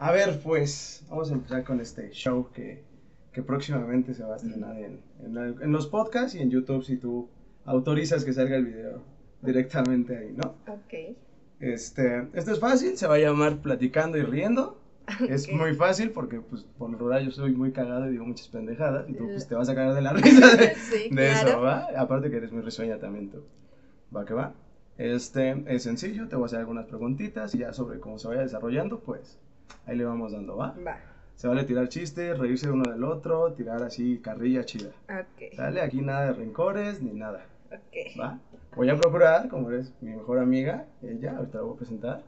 A ver, pues, vamos a empezar con este show que, que próximamente se va a estrenar en, en, en los podcasts y en YouTube si tú autorizas que salga el video directamente ahí, ¿no? Ok. Este, esto es fácil, se va a llamar Platicando y Riendo. Es muy fácil porque, pues, por lo rural yo soy muy cagado y digo muchas pendejadas y tú, pues, te vas a cagar de la risa de, Sí, de eso, claro. ¿va? Aparte que eres muy risueña también tú. ¿Va que va? Este, es sencillo, te voy a hacer algunas preguntitas y ya sobre cómo se vaya desarrollando, pues, ahí le vamos dando, ¿va? Va. Se vale tirar chistes, reírse uno del otro, tirar así carrilla chida. Ok. ¿Sale? Aquí nada de rencores ni nada. Ok. ¿Va? Voy a procurar, como eres mi mejor amiga, ella, ahorita la voy a presentar,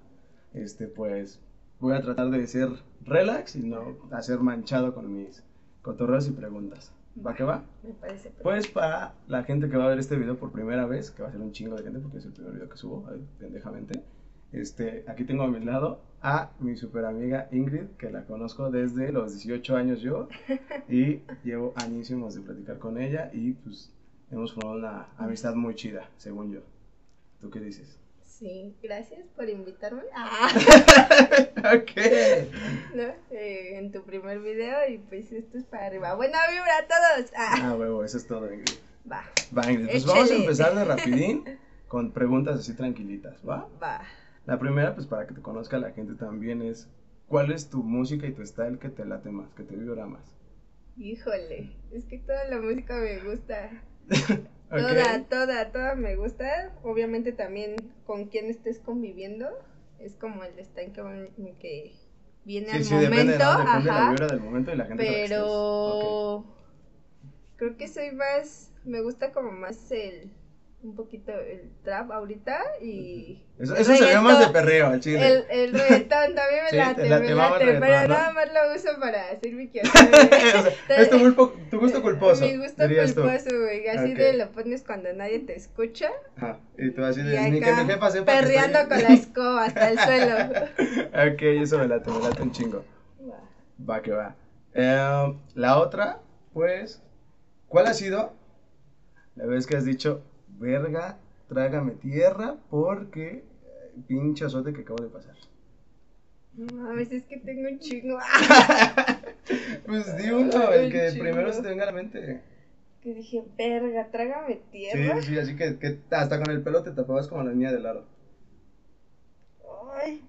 este, pues voy a tratar de ser relax y no hacer manchado con mis cotorreos y preguntas. ¿Va que va? Me parece perfecto. Pues para la gente que va a ver este video por primera vez, que va a ser un chingo de gente porque es el primer video que subo, pendejamente, este, aquí tengo a mi lado a mi super amiga Ingrid, que la conozco desde los 18 años yo, y llevo añísimos de platicar con ella y pues hemos formado una amistad muy chida, según yo. ¿Tú qué dices? Sí, gracias por invitarme. Ah, ok. ¿no? Eh, en tu primer video y pues esto es para arriba. Buena vibra a todos. Ah, Ah, huevo, eso es todo, Ingrid. va, Va, Ingrid, pues vamos a Échale. empezar de rapidín con preguntas así tranquilitas, ¿va? va. La primera, pues para que te conozca la gente también es, ¿cuál es tu música y tu style que te late más, que te vibra más? Híjole, es que toda la música me gusta. Toda, toda, toda me gusta. Obviamente también con quien estés conviviendo. Es como el stand que, que viene Sí, al sí, momento. depende, ¿no? Depende de la ajá. vibra del momento y la gente la que. Pero creo que soy más, me gusta como más el, un poquito el trap ahorita y Eso, eso se ve más de perreo al chile. el, el reggaetón también me Sí, late, te la- me late, pero nada más lo uso para hacer mi O quehacer. sea, es tu, gusto- tu gusto culposo. Mi gusto culposo, güey. Así Ok. de lo pones cuando nadie te escucha. Ajá. Y tú así de, ni que mi jefa sepa que perreando estoy- con la escoba hasta el suelo. ok, eso me late, me late un chingo. Va que va. Eh, la otra, pues, ¿cuál ha sido la vez que has dicho, verga, trágame tierra porque eh, pinche azote que acabo de pasar? No mames, es que tengo un chingo. Pues di uno, el que primero se te venga a la mente. Que dije, verga, trágame Sí, tierra. sí, así que, que hasta con el pelo te tapabas como la niña del aro. Ay.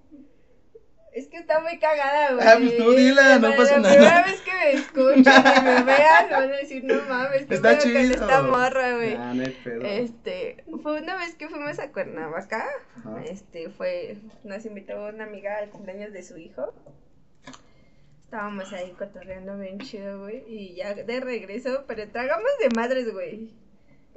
Es que está muy cagada, güey. Ah, pues tú dila, no pasa la nada. primera vez que me escuchan y me vean, van a decir, no mames, qué Está chido. con esta morra, güey. Ah, no pedo. Este, fue una vez que fuimos a Cuernavaca, Ajá. este, fue, nos invitó una amiga al cumpleaños de su hijo. Estábamos ahí cotorreando bien chido, güey, y ya de regreso, pero tragamos de madres, güey.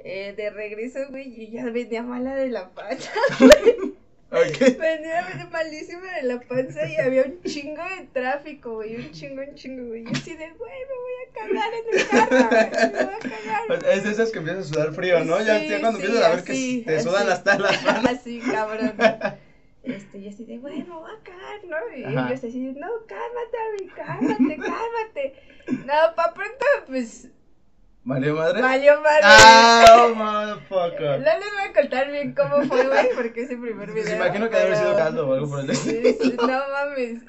Eh, de regreso, güey, y ya venía mala de la panza. Venía malísima de la panza y había un chingo de tráfico, güey, un chingo, un chingo, güey. Yo así de, güey, me voy a cagar en el carro, güey, me voy a cagar. Es de esas que empiezas a sudar frío, ¿no? ya, Sí, ya cuando sí, empiezas a ver así, que te sudan así. hasta las manos. Así, cabrón. Este, y así de, güey, me voy a cagar, ¿no? Y Ajá. ellos así de, no, cálmate, Abby, cálmate, cálmate. No, pa' pronto, pues, ¿Valió madre? valió madre. Ah, oh, No motherfucker. les voy a contar bien cómo fue, güey, porque es el primer video. imagino que debe haber sido caldo o algo por el sí, No mames.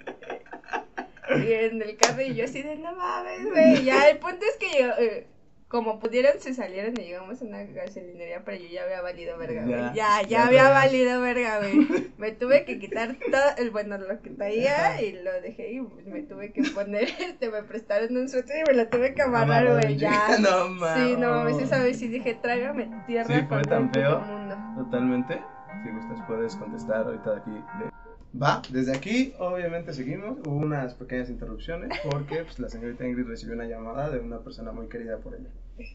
Y en el carro y yo así de, no mames, güey. Ya, el punto es que yo, eh, como pudieron, se salieron y llegamos a una gasolinería, pero yo ya había valido verga, güey. Ya, Ya, había valido verga, güey. Me tuve que quitar todo, el, bueno, lo que traía y lo dejé y me tuve que poner, este, me prestaron un suéter y me lo tuve que amarrar, Amarrar, güey, ya. No mames. Sí, no mames, esa vez sí dije, trágame tierra Sí, fue tan feo. mundo. Totalmente. Si gustas, puedes contestar ahorita de aquí. de- Va, desde aquí, obviamente seguimos. Hubo unas pequeñas interrupciones porque pues, la señorita Ingrid recibió una llamada de una persona muy querida por ella.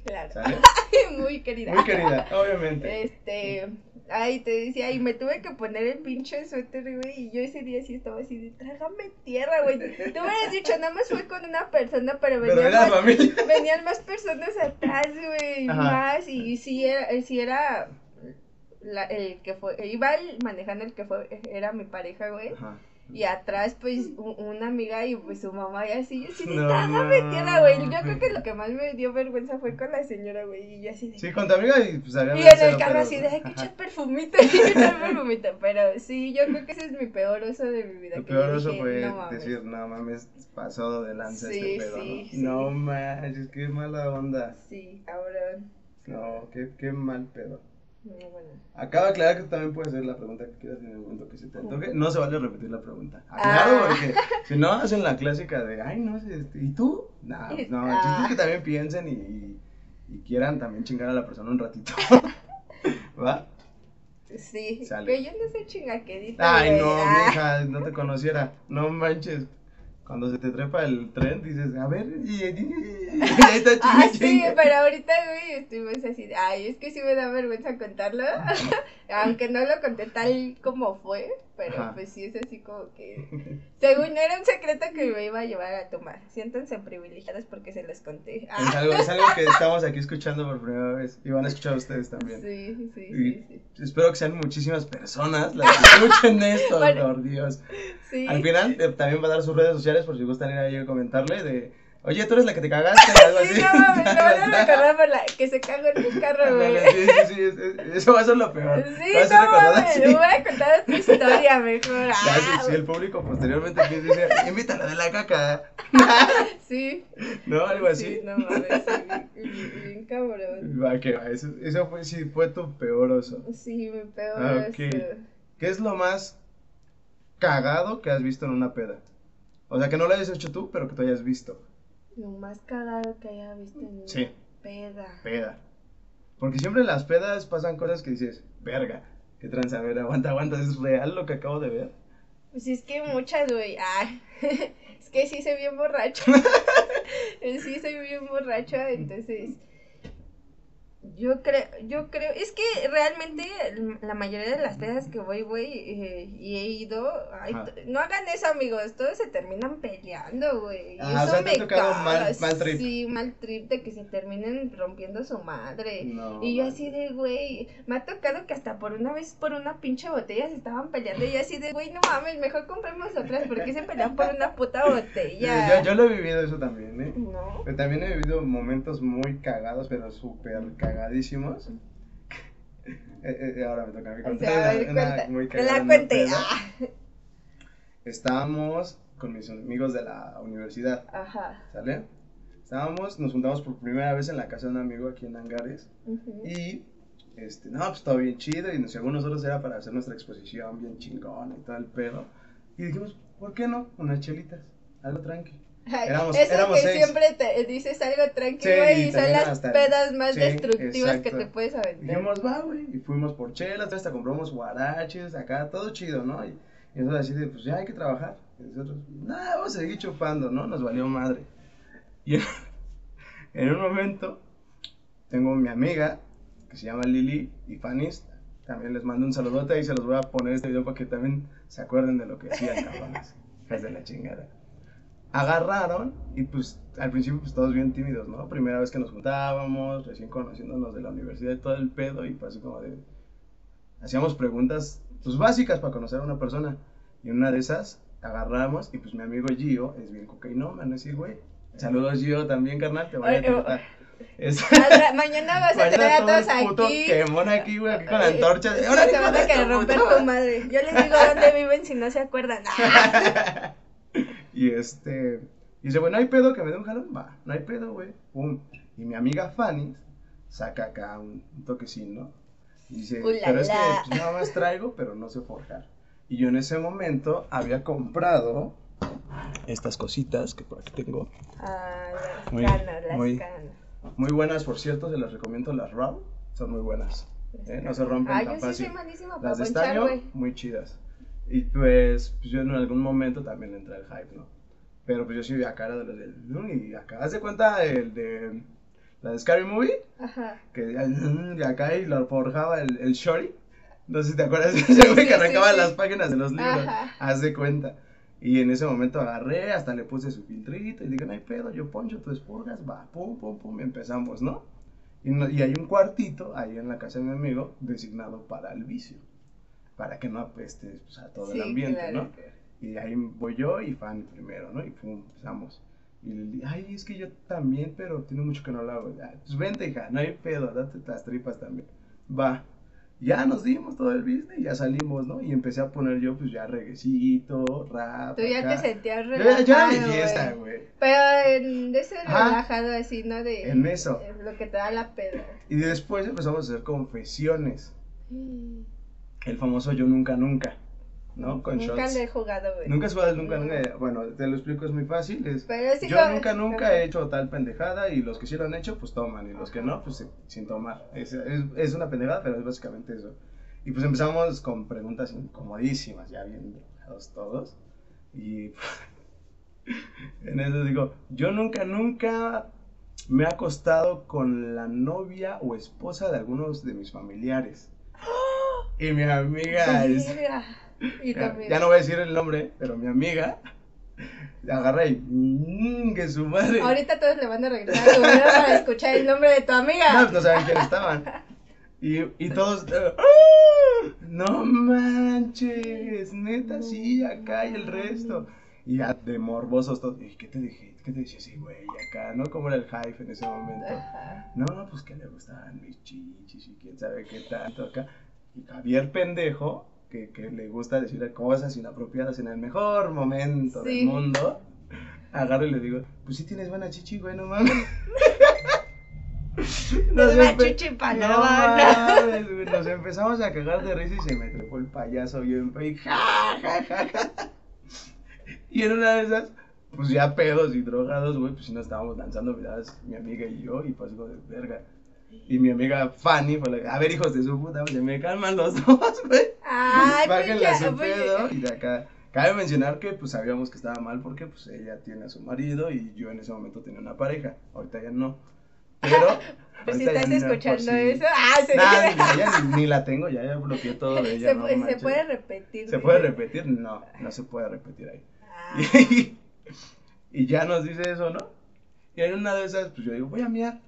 Claro. ¿Sale? Muy querida. Muy querida, obviamente. Este, ay, te decía, y me tuve que poner el pinche suéter, güey, y yo ese día sí estaba así de, trágame tierra, güey. Tú me hubieras dicho, nada más fui con una persona, pero Pero venían, la más, familia. venían más personas atrás, güey, más, y sí era, sí era la- el que fue, iba el- manejando el que fue, era mi pareja, güey. Ajá. Y atrás, pues, u- una amiga y pues su mamá y así. Yo así No nada metida, güey. Yo creo que lo que más me dio vergüenza fue con la señora, güey. Y yo así de. Sí, con tu amiga y pues había Y en el carro así ¿no? de, que echar perfumito, hay que echar perfumito. Pero sí, yo creo que ese es mi peor oso de mi vida. Que peor yo eso dije, fue "No mames". decir, no mames, pasado de lanza Sí, este pedo, sí, ¿no? sí. No manches, qué mala onda. Sí, cabrón. No, qué, qué mal pedo. No, bueno. Acaba de aclarar que también puede ser la pregunta que quieras en el momento que se te antoje. No se vale repetir la pregunta. Aclaro Ah. porque si no hacen la clásica de, ay, no sé, este, ¿y tú? No, pues no, el chiste es que también piensen y, y quieran también chingar a la persona un ratito. ¿Va? Sí, Sale. que yo no soy chingaquedita. Ay, no, Ah. mija, no te conociera. No manches. Cuando se te trepa el tren, dices, a ver, y, y- Ah, sí, pero ahorita, güey, estuvimos así ay, es que sí me da vergüenza contarlo, aunque no lo conté tal como fue, pero Ajá. pues sí es así como que, según era un secreto que me iba a llevar a tomar, siéntanse privilegiadas porque se los conté. Es Ah, algo, es algo que estamos aquí escuchando por primera vez y van a escuchar ustedes también. sí, sí, Y sí, sí, espero que sean muchísimas personas las que escuchen esto, Bueno. por Dios. sí. Al final eh, también va a dar sus redes sociales por si gustan ir ahí a comentarle de, oye, tú eres la que te cagaste, algo así. Sí, no mames, me a recordar por la que se cagó en mi carro, güey. Sí, sí, sí, es- es- eso va a ser lo peor. Sí, no mames, me voy a contar otra historia mejor. Ah, si, si el público posteriormente quiere decir, invítala de la caca, Sí, ¿no? Algo así. sí, no mames, bien, cabrón. Va, que va, eso, eso fue, sí, fue tu peor oso. Sí, me pego Ah, ok. eso. ¿Qué es lo más cagado que has visto en una peda? O sea, que no lo hayas hecho tú, pero que tú hayas visto. Lo más cagado que haya visto en una Sí. peda. Peda. Porque siempre en las pedas pasan cosas que dices, verga, qué tranza, a ver, aguanta, aguanta, ¿es real lo que acabo de ver? Pues es que muchas, güey. Ah, es que sí soy bien borracho. sí soy bien borracha, entonces. Yo creo, yo creo, es que realmente la mayoría de las pedas que voy, güey, eh, y he ido, ay, no hagan eso, amigos, todos se terminan peleando, güey. Ah, o eso sea, te ha me caga, mal- mal trip. Sí, mal trip de que se terminen rompiendo su madre. No. Y yo así de, güey, me ha tocado que hasta por una vez por una pinche botella se estaban peleando y yo así de, güey, no mames, mejor compremos otras porque se pelean por una puta botella. Yo, yo lo he vivido eso también, ¿eh? No. Pero también he vivido momentos muy cagados, pero súper cagadísimos. Eh, eh, ahora me toca a mí O contar sea, a una- ver, una cuenta, muy que cagada la cuente. Ah. Estábamos con mis amigos de la universidad, Ajá. ¿sale? Estábamos, nos juntamos por primera vez en la casa de un amigo aquí en Angares y, este, no, pues todo bien chido y según nosotros era para hacer nuestra exposición bien chingona y todo el pedo. Y dijimos, ¿por qué no? Unas chelitas, algo tranqui. Ay, éramos- eso éramos que seis. siempre te dices algo tranquilo Sí, y y son las pedas más sí, destructivas que exacto. te puedes aventar. Dijimos, va, güey. Y fuimos por chelas, hasta compramos guaraches, acá, todo chido, ¿no? Y, y nosotros así de, pues ya hay que trabajar. Y nosotros, no, vamos a seguir chupando, ¿no? Nos valió madre. Y en, en un momento, tengo mi amiga, que se llama Lili y Fanis. También les mando un saludote y se los voy a poner este video para que también se acuerden de lo que hacían, cabrones. Hijas de la chingada. Agarraron y pues al principio pues todos bien tímidos, ¿no? Primera vez que nos juntábamos, recién conociéndonos de la universidad y todo el pedo y pues así como de... Hacíamos preguntas pues básicas para conocer a una persona y una de esas agarramos y pues mi amigo Gio es bien cocainómano, así güey. Saludos Gio también, carnal, te voy a oh. tratar. Es- Al- Mañana vas a tener a todo el todos puto aquí. quemón aquí, güey, aquí con la Ay, antorcha. sí, ¡Órale, te van a querer romper tu madre. Yo les digo dónde viven si no se acuerdan. y este. Y dice, bueno, no hay pedo que me dé un jalón. Va, no hay pedo, güey. Pum. Y mi amiga Fanny saca acá un, un toquecín, ¿no? Y dice, Ulala. pero es que pues, nada más traigo, pero no sé forjar. Y yo en ese momento había comprado estas cositas que por aquí tengo. Ah, las Muy- canas, las muy- canas. Muy buenas, por cierto, se las recomiendo las Raw. Son muy buenas. ¿eh? No se rompen Ah, tan yo sí fácil. soy malísima para Las de ponchar, estaño, güey. muy chidas. Y pues, pues yo en algún momento también entré al hype, ¿no? Pero pues yo sí a cara de los del. ¿no? Y acá, ¿haz de cuenta el de. La de Scary Movie? Ajá. Que acá y lo forjaba el, el Shorty. No sé si te acuerdas de ese güey sí, que arrancaba sí. las páginas de los libros. Ajá. Haz de cuenta. Y en ese momento agarré, hasta le puse su filtrito y dije, no hay pedo, yo poncho, tú expurgas, va, pum, pum, pum, y empezamos, ¿no? Y, no- y hay un cuartito ahí en la casa de mi amigo designado para el vicio, para que no apeste pues, a todo el Sí, ambiente, claro, ¿no? Y ahí voy yo y Fanny primero, ¿no? Y pum, empezamos. Y le dije, ay, es que yo también, pero tiene mucho que no lo hago. Ya, pues vente, hija, no hay pedo, date las tripas también. Va. Ya nos dimos todo el business ya salimos, ¿no? Y empecé a poner yo, pues ya reguecito, rap. Tú ya acá. te sentías Yo relajado. ya, ya mi güey. fiesta, güey. Pero en ese Ajá. relajado así, ¿no? De En eso. eh, lo que te da la peda. Y después empezamos a hacer confesiones. El famoso yo nunca, nunca, ¿no? Con Nunca shots. lo he jugado, güey. Nunca has jugado nunca, nunca. Bueno, te lo explico, es muy fácil. Es, Pero sí yo como- nunca, nunca he hecho tal pendejada y los que sí lo han hecho, pues toman. Y los que no, pues eh, sin tomar. Es, es, es una pendejada, pero es básicamente eso. Y pues empezamos con preguntas incomodísimas, ya bien todos. Y en eso digo, yo nunca, nunca me he acostado con la novia o esposa de algunos de mis familiares. Y mi amiga es... Verga. Y Ya, no voy a decir el nombre, pero mi amiga agarra y mm, que su madre. Ahorita todos le van a regresar a video para escuchar el nombre de tu amiga. No, no saben quién estaban. Y, y todos, eh, ¡ah! no manches, neta, sí, acá y el resto. Y ya de morbosos todos, ¿y qué te dije? ¿Qué te decía ese güey acá, no? ¿Cómo era el hype en ese momento? Ajá. No, pues que le gustaban mis chichis y quién sabe qué tanto acá. Y Javier pendejo, que, que le gusta decir cosas inapropiadas en el mejor momento Sí. del mundo, agarro y le digo, pues sí tienes buena chichi, güey, no mames. Nos empe- chichi pa' no la mames, nos empezamos a cagar de risa y se me trepó el payaso bien feo y ja, ja, ja, ja. Y en una de esas, pues ya pedos y drogados, güey, pues sí nos estábamos lanzando miradas, mi amiga y yo, y pues como de verga. Y mi amiga Fanny fue la a ver, hijos de su puta, se me calman los dos, güey. Ay, pues ya, su pues, pedo. Y de acá, cabe mencionar que pues sabíamos que estaba mal porque pues ella tiene a su marido y yo en ese momento tenía una pareja. Ahorita ya no. Pero. Pues si estás no, escuchando eso. Ah, sí. Nah, ya ni, ni la tengo, ya, ya bloqueé todo de ella. se, no se puede repetir. ¿Se puede repetir? No, no se puede repetir ahí. Ah. Y, y ya nos dice eso, ¿no? Y en una de esas, pues yo digo, voy a miar.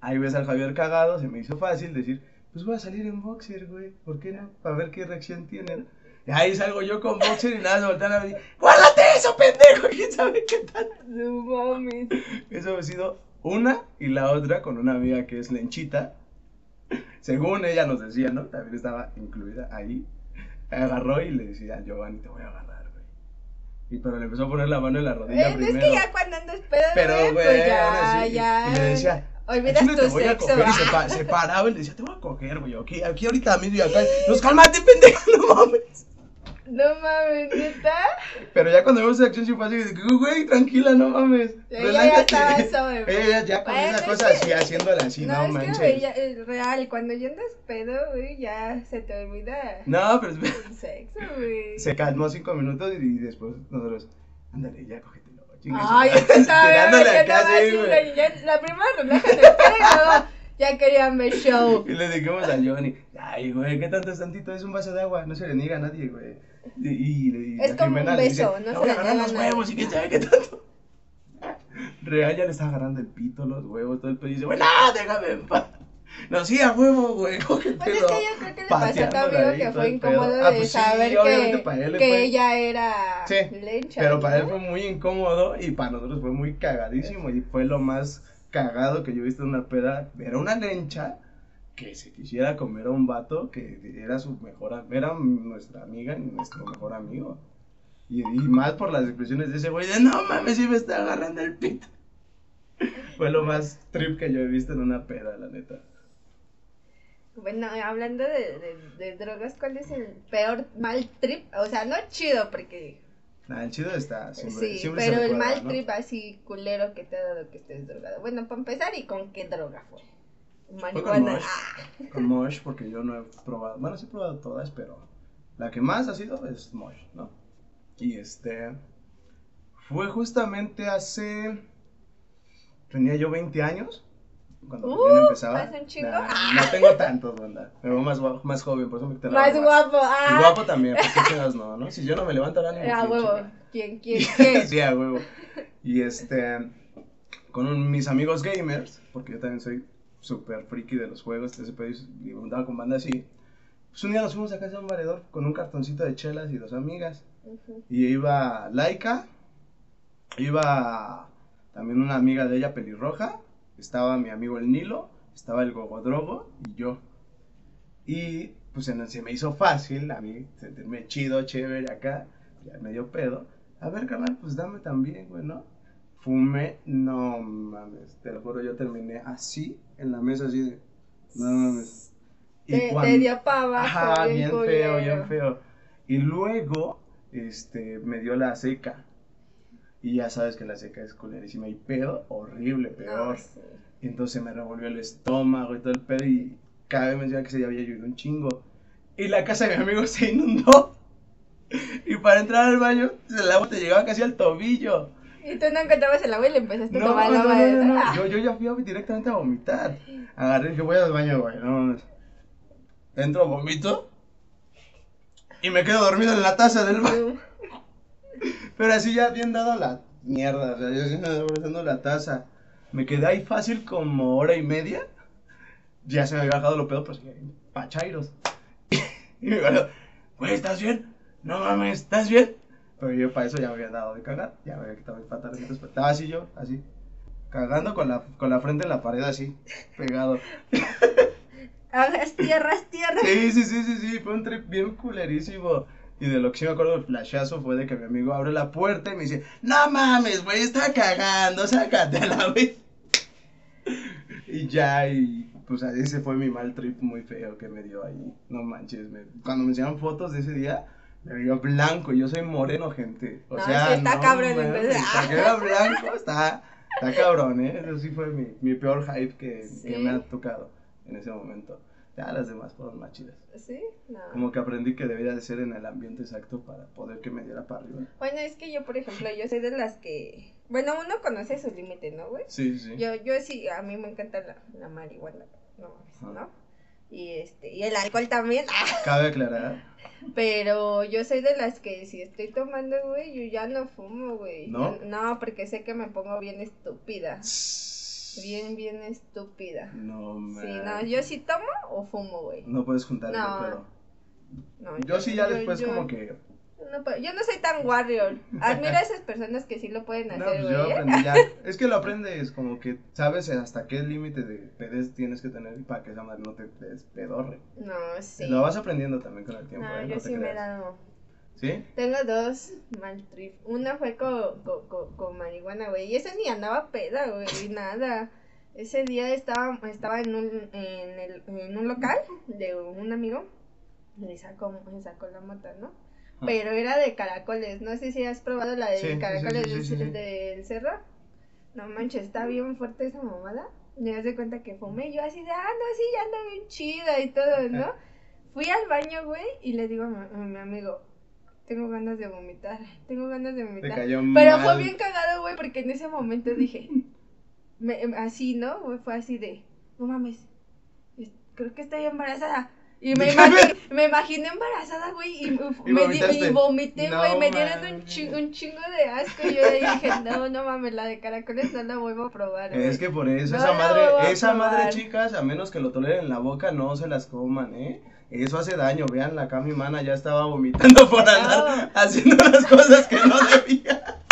Ahí ves al Javier cagado, se me hizo fácil decir, pues voy a salir en boxer, güey, ¿por qué no? Para ver qué reacción tienen. Y ahí salgo yo con boxer y nada, se voltean a ver, ¡guárdate eso, pendejo! ¿Quién sabe qué tal? No mames. Eso ha sido una y la otra con una amiga que es Lenchita. Según ella nos decía, ¿no? También estaba incluida ahí. Agarró y le decía, Giovanni, te voy a agarrar, güey. Y pero le empezó a poner la mano en la rodilla Eh, no es primero. que ya cuando andas pedo, Pero, güey, pues ya, así, ya. Y le decía, Olvidas "Al chile tu voy a sexo. coger. Y se, pa- se paraba y le decía, te voy a coger, güey. Aquí, aquí ahorita mismo y acá. Nos cálmate, pendejo, no mames. No mames, neta. Pero ya cuando vemos esa acción, sí fue así, güey, tranquila, no mames. Ella ya relájate". estaba sobre. Ella ya, ya con Bueno, esa es cosa que- así, haciéndola así, no, no, es manches. que ya, es real, cuando ya andas pedo, güey, ya se te olvida No, pero es- el sexo, güey. se calmó cinco minutos y, y después nosotros, ándale, ya cógetelo. Ay, madre". es que estaba güey. güey, ya La primera relaja en el pelo y luego ya querían ver show. Y le dijimos a Johnny, ay, güey, ¿qué tanto es tantito? Es un vaso de agua, no se le niega a nadie, güey. Y, y, y Es como un le dice, beso, no "Te se le a niega los a nadie". huevos y quién sabe qué tanto. Real ya le está agarrando el pito, los huevos, todo el pedo. Y dice, güey, no, déjame en paz. No, sí, a huevo, güey, cógetelo. Pues es que yo creo que le pasó a tu amigo ahí, que fue incómodo Ah, de pues sí, saber que, que fue- ella era Sí, lencha. Pero para él fue muy incómodo y para nosotros fue muy cagadísimo y fue lo más cagado que yo he visto en una peda. Era una lencha que se quisiera comer a un vato que era su mejor, era nuestra amiga y nuestro mejor amigo. Y, y más por las expresiones de ese güey de no mames, si me está agarrando el pito. Fue lo más trip que yo he visto en una peda, la neta. Bueno, hablando de, de, de drogas, ¿cuál es el peor mal trip? O sea, no chido porque... Nada, el chido está siempre. sí, siempre pero el mal ¿no? trip así culero que te ha dado que estés drogado. Bueno, para empezar, ¿y con qué droga fue? Marihuana. Mosh. Ah, Con Mosh, porque yo no he probado, bueno, sí he probado todas, pero la que más ha sido es Mosh, ¿no? Y este, fue justamente hace, tenía yo 20 años, cuando Uh, empezaba. ¿hace un chingo? Nah, no tengo tantos, banda, me veo más, guapo- más joven, por eso me quité la más barba. guapo. Y Ah, guapo también, porque chingados no, ¿no? Si yo no me levanto al ánimo. a ¿quién huevo. ¿Quién, quién, qué? sí, a huevo. Y este, con un- mis amigos gamers, porque yo también soy súper friki de los juegos, ese pedo, y andaba con banda así. Pues un día nos fuimos a casa de un varedor con un cartoncito de chelas y dos amigas. Ujú. Y iba Laika, iba también una amiga de ella pelirroja, estaba mi amigo el Nilo, estaba el Gogodrogo y yo. Y pues se me hizo fácil a mí sentirme chido, chévere acá, ya medio pedo. A ver, carnal, pues dame también, güey, ¿no? Fumé, no mames, te lo juro, yo terminé así, en la mesa, así de, no mames. Y Te, cuan- te dio para abajo. Ajá, bien feo, culero. bien feo. Y luego, este, me dio la seca. Y ya sabes que la seca es culerísima y pedo, horrible, peor. No, sí. Entonces me revolvió el estómago y todo el pedo y cabe mencionar que se había llovido un chingo. Y la casa de mi amigo se inundó. Y para entrar al baño, el agua te llegaba casi al tobillo. Y tú no encontrabas el agua y le empezaste a No, tomar no, la no, no, no, Ah, Yo, yo ya fui a- directamente a vomitar. Agarré y dije, voy al baño, güey. No. Entro, vomito. Y me quedo dormido en la taza del baño. Pero así ya bien dado la mierda. O sea, yo así abrazando la taza. Me quedé ahí fácil como hora y media. Ya se me había bajado lo pedo, pues pachairos. Y me dijo, güey, ¿estás bien? No mames, ¿estás bien? Pero yo para eso ya me había dado de cagar. Ya me había quitado mis pantalones. pero Estaba así yo, así. Cagando con la, con la frente en la pared así, pegado. Hagas tierras, tierras. Sí, sí, sí, sí, sí, fue un trip bien culerísimo. Y de lo que sí me acuerdo del flashazo fue de que mi amigo abre la puerta y me dice, no mames, güey, está cagando, sácate a la vez. Y ya, y pues ese fue mi mal trip muy feo que me dio ahí. No manches, me- cuando me enseñaron fotos de ese día, me veía blanco yo soy moreno, gente. O No, sea, sí está cabrón, en vez de- que era blanco, está, está cabrón, ¿eh? Eso sí fue mi, mi peor hype que, que me ha tocado en ese momento. Ya las demás fueron más chidas. ¿Sí? No. Como que aprendí que debía de ser en el ambiente exacto para poder que me diera para arriba. Bueno, es que yo, por ejemplo, yo soy de las que... Bueno, uno conoce su límite, ¿no, güey? Sí, sí. Yo, yo sí, a mí me encanta la, la marihuana, no mames. ¿no? Y este, y el alcohol también, Cabe aclarar. pero yo soy de las que si estoy tomando, güey, yo ya no fumo, güey. ¿No? No, porque sé que me pongo bien estúpida. Bien, bien estúpida. No, man. Sí, no, yo sí tomo o fumo, güey. No puedes juntar No. pedo. No, Yo sí, ya yo- después, yo- como que. No, yo no soy tan warrior. Admiro a esas personas que sí lo pueden No, hacer, pues güey. yo aprendí ya. Es que lo aprendes, como que sabes hasta qué límite de pedes tienes que tener para que esa madre no te despedorre. No, sí. Lo vas aprendiendo también con el tiempo, No, ¿eh? yo No sí me he dado. ¿Sí? Tengo dos mal trip. Una fue con, con, con, con marihuana, güey. Y esa ni andaba peda, güey, nada. Ese día estaba, estaba en, un, en, el, en un local de un amigo. Y sacó, me sacó la mota, ¿no? Ah. Pero era de caracoles. No sé si has probado la de Sí, caracoles sí, sí, sí, del, del cerro. No manches, está bien fuerte esa mamada. Me das de cuenta que fumé. Yo así de, ah, no, sí, ya ando bien chida y todo, ¿no? Fui al baño, güey, y le digo a mi, a mi amigo, tengo ganas de vomitar, tengo ganas de vomitar. cayó Pero mal. fue bien cagado, güey, porque en ese momento dije, me- em, así, ¿no? Fue así de, no mames, es- creo que estoy embarazada. Y me, imagi- me imaginé embarazada, güey, y, me di- y vomité, No güey, me dieron un, mames. chi- un chingo de asco. Y yo ahí dije, no, no mames, la de caracoles no la vuelvo a probar. Es que por eso No esa madre, esa probar. madre, chicas, a menos que lo toleren en la boca, no se las coman, ¿eh? Eso hace daño, vean, la Cami Mana ya estaba vomitando por andar haciendo las cosas que no debía.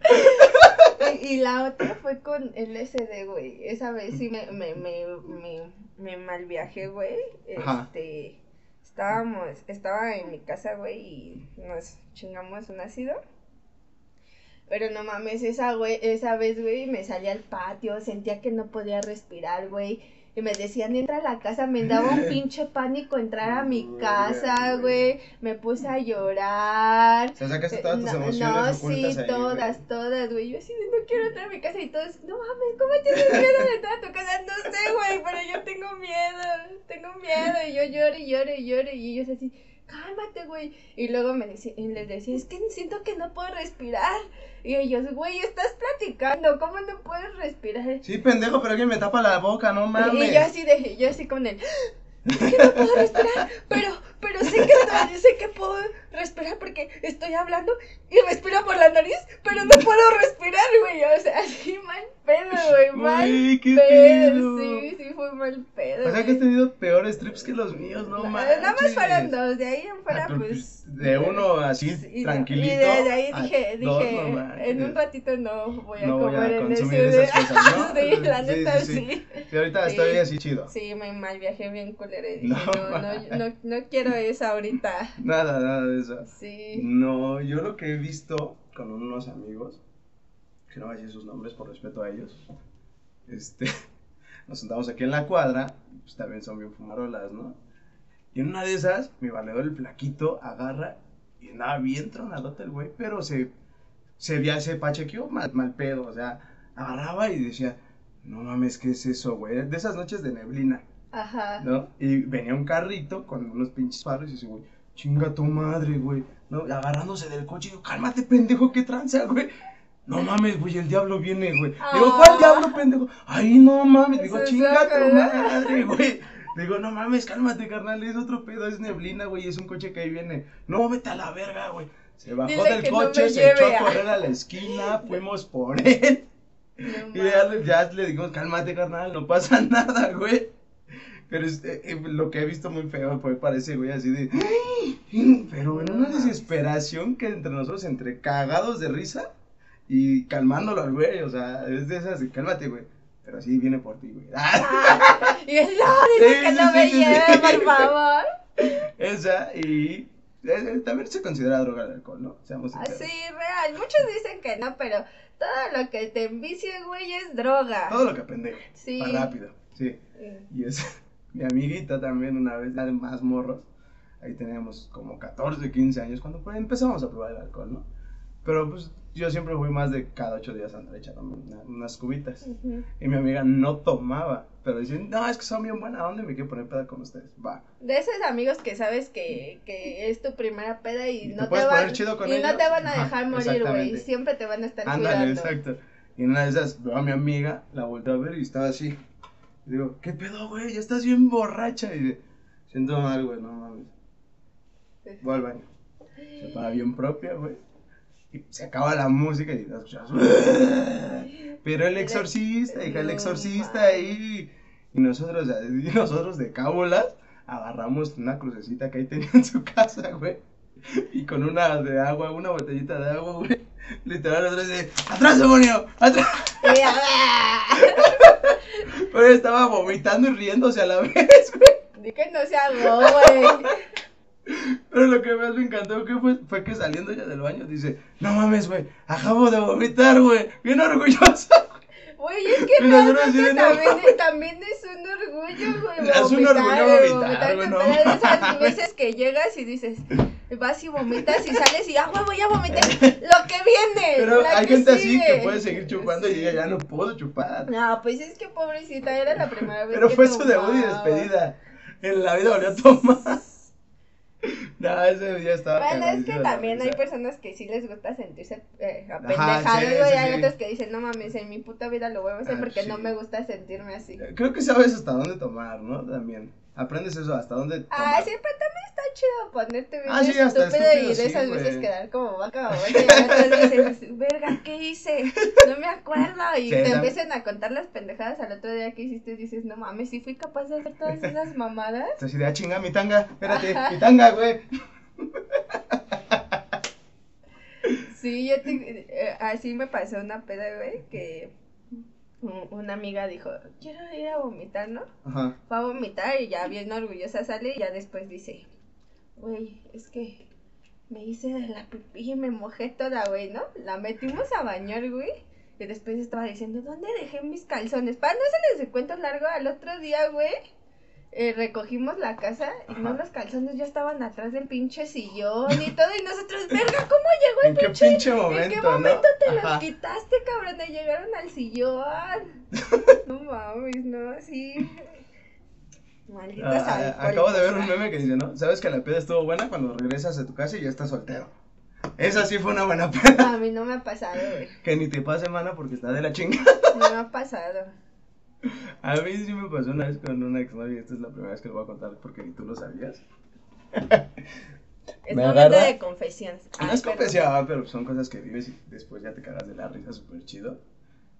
Y, la otra fue con el SD, güey. Esa vez sí me, me, me, me, me mal viajé, güey. Este, estábamos, estaba en mi casa, güey, y nos chingamos un ácido. Pero no mames, esa, güey, esa vez, güey, me salí al patio, sentía que no podía respirar, güey. Y me decían, entra a la casa, me daba un pinche pánico entrar a mi casa, güey. Me puse a llorar. O sea, sacaste todas tus Eh, No, emociones no, sí, ahí, todas, todas, güey. Yo así no quiero entrar a mi casa y todos, no mames, ¿cómo tienes miedo de entrar a tu casa? No sé, güey, pero yo tengo miedo, tengo miedo. Y yo lloro y lloro y lloro y ellos así, cálmate, güey. Y luego me decía, y les decía, es que siento que no puedo respirar. Y ellos, güey, estás platicando, ¿cómo no puedes respirar? Sí, pendejo, pero alguien me tapa la boca, no mames. Y yo así de, yo así con él, es que no puedo respirar, pero, pero sé que sé que puedo respirar porque estoy hablando y respiro por la nariz, pero no puedo respirar, güey, o sea, así mal pedo, güey. Mal qué pedo. pedo. Sí, sí, fue mal pedo. O sea que has tenido peores trips que los míos, no manches. Nada más fueron dos, de ahí en Ah, fuera, pero, pues. De uno así, Sí, y no, tranquilito. Y de, de ahí dije, dos, dije, no en un ratito no voy a No voy a comer en ese. esas cosas, ¿no? sí, la Sí, neta, sí, sí. ahorita estoy así chido. Sí, me mal viajé bien culero y dije, No, no, no, no, no, quiero eso ahorita. Nada, nada Sí. No, yo lo que he visto con unos amigos, que no voy a decir sus nombres por respeto a ellos, este, nos sentamos aquí en la cuadra, pues también son bien fumarolas, ¿no? Y en una de esas, mi valedor, el flaquito, agarra y andaba bien tronadote el güey, pero se, se, via- se pachequeó mal, mal pedo, o sea, agarraba y decía, no mames, ¿qué es eso, güey? De esas noches de neblina. Ajá. ¿no? Y venía un carrito con unos pinches faros y dice, güey, chinga tu madre, güey, agarrándose del coche, yo, cálmate, pendejo, qué tranza, güey. No mames, güey, el diablo viene, güey. Digo, ¿cuál Ah. diablo, pendejo? Ay, no mames, digo, chinga tu madre, güey. Digo, no mames, cálmate, carnal, es otro pedo, es neblina, güey, es un coche que ahí viene. No, vete a la verga, güey. Se bajó Dile del no coche, se echó lleve a a- correr a la esquina, fuimos por él. No Y ya, ya le dijimos, cálmate, carnal, no pasa nada, güey. Pero este, eh, lo que he visto muy feo fue parece, güey, así de. Pero en una desesperación que entre nosotros, entre cagados de risa y calmándolo al güey, o sea, es de esas cálmate, güey. Pero así viene por ti, güey. Ah, y él, no, dile Sí, que sí, no sí, me sí, lleve, sí. por favor. Esa y. eh, también se considera droga el alcohol, ¿no? Seamos Así, sinceros. real. Muchos dicen que no, pero todo lo que te envicie, güey, es droga. Todo lo que apendeje. Sí. Más rápido, sí. Y es mi amiguita también una vez, ya de más morros. Ahí teníamos como 14, 15 años cuando pues, empezamos a probar el alcohol, ¿no? Pero pues yo siempre fui más de cada 8 días andar echándome una- unas cubitas. Ujú. Y mi amiga no tomaba, pero decían, no, es que son bien buena onda y me quiero poner peda con ustedes. Va. De esos amigos que sabes que, que es tu primera peda y, Y te no te puedes van chido con y no ellos. te van a Ajá, dejar morir, güey. Siempre te van a estar Ándale, cuidando. exacto. Y en una de esas veo a mi amiga, la volteo a ver y estaba así. Y digo, ¿qué pedo, güey? Ya estás bien borracha. Y dice, siento mal, güey, no mames. Voy al baño. Se para bien propia, güey. Y se acaba la música y la escuchas. Pero el exorcista, hija, el exorcista ahí. Y nosotros, y nosotros de cábolas agarramos una crucecita que ahí tenía en su casa, güey. Y con una de agua, una botellita de agua, güey. Literal, nosotros de, ¡atrás, demonio! ¡atrás! Pero estaba vomitando y riéndose a la vez, güey. Di que no se hago, güey. Pero lo que más me encantó que fue, fue que saliendo ya del baño dice, no mames, güey, acabo de vomitar, güey, bien orgullosa. Güey, es que Y nosotros así realmente de, no también, también es un orgullo, güey. Es un vomitar, orgullo güey, vomitar, güey, no veces que llegas y dices, vas y vomitas y sales y, ah, güey, voy a vomitar lo que viene. Pero la hay que gente así sigue". que puede seguir chupando y ella ya no puedo chupar. No, pues es que pobrecita, era la primera vez Pero que fue su debut y despedida. En la vida volvió a tomar. No, ese día estaba Bueno, es que también hay personas que sí les gusta sentirse eh, sí, güey. sí, hay sí. otros que dicen, no mames, en mi puta vida lo voy a hacer Ah, porque sí. no me gusta sentirme así. Creo que sabes hasta dónde tomar, ¿no? También. Aprendes eso, hasta dónde tomar. Ah, siempre está chido ponerte bien Ah, sí, estúpido, y de esas veces quedar como vaca babosa y otras veces, verga, ¿qué hice? No me acuerdo. Y Sí, te tam- empiezan a contar las pendejadas al otro día que hiciste y dices, no mames, sí fui capaz de hacer todas esas mamadas. Entonces, de, ah, chinga, mi tanga, espérate, Ajá. mi tanga, güey. Sí, yo te, eh, así me pasó una peda, güey, que una amiga dijo, quiero ir a vomitar, ¿no? Ajá. Fue a vomitar y ya bien orgullosa sale y ya después dice, güey, es que me hice de la pipí y me mojé toda, güey, ¿no? La metimos a bañar, güey. Y después estaba diciendo, ¿dónde dejé mis calzones? Para no hacerles de cuento largo, al otro día, güey, eh, recogimos la casa y no los calzones ya estaban atrás del pinche sillón y todo. Y nosotros, verga, ¿cómo llegó el ¿En qué pinche? pinche momento, ¿En qué no? momento te los quitaste, cabrón? Y llegaron al sillón. no mames, no, así. Ah, ah, acabo de ver un meme que dice, ¿no? ¿Sabes que la peda estuvo buena cuando regresas a tu casa y ya estás soltero? Esa sí fue una buena peda. A mí no me ha pasado, güey. Que ni te pase, mana, porque está de la chinga. No me ha pasado. A mí sí me pasó una vez con una exnovia. Esta es la primera vez que lo voy a contar porque ni tú lo sabías. Es Me momento agarra- de confesión. No es confesión, pero son cosas que vives y después ya te cagas de la risa súper chido.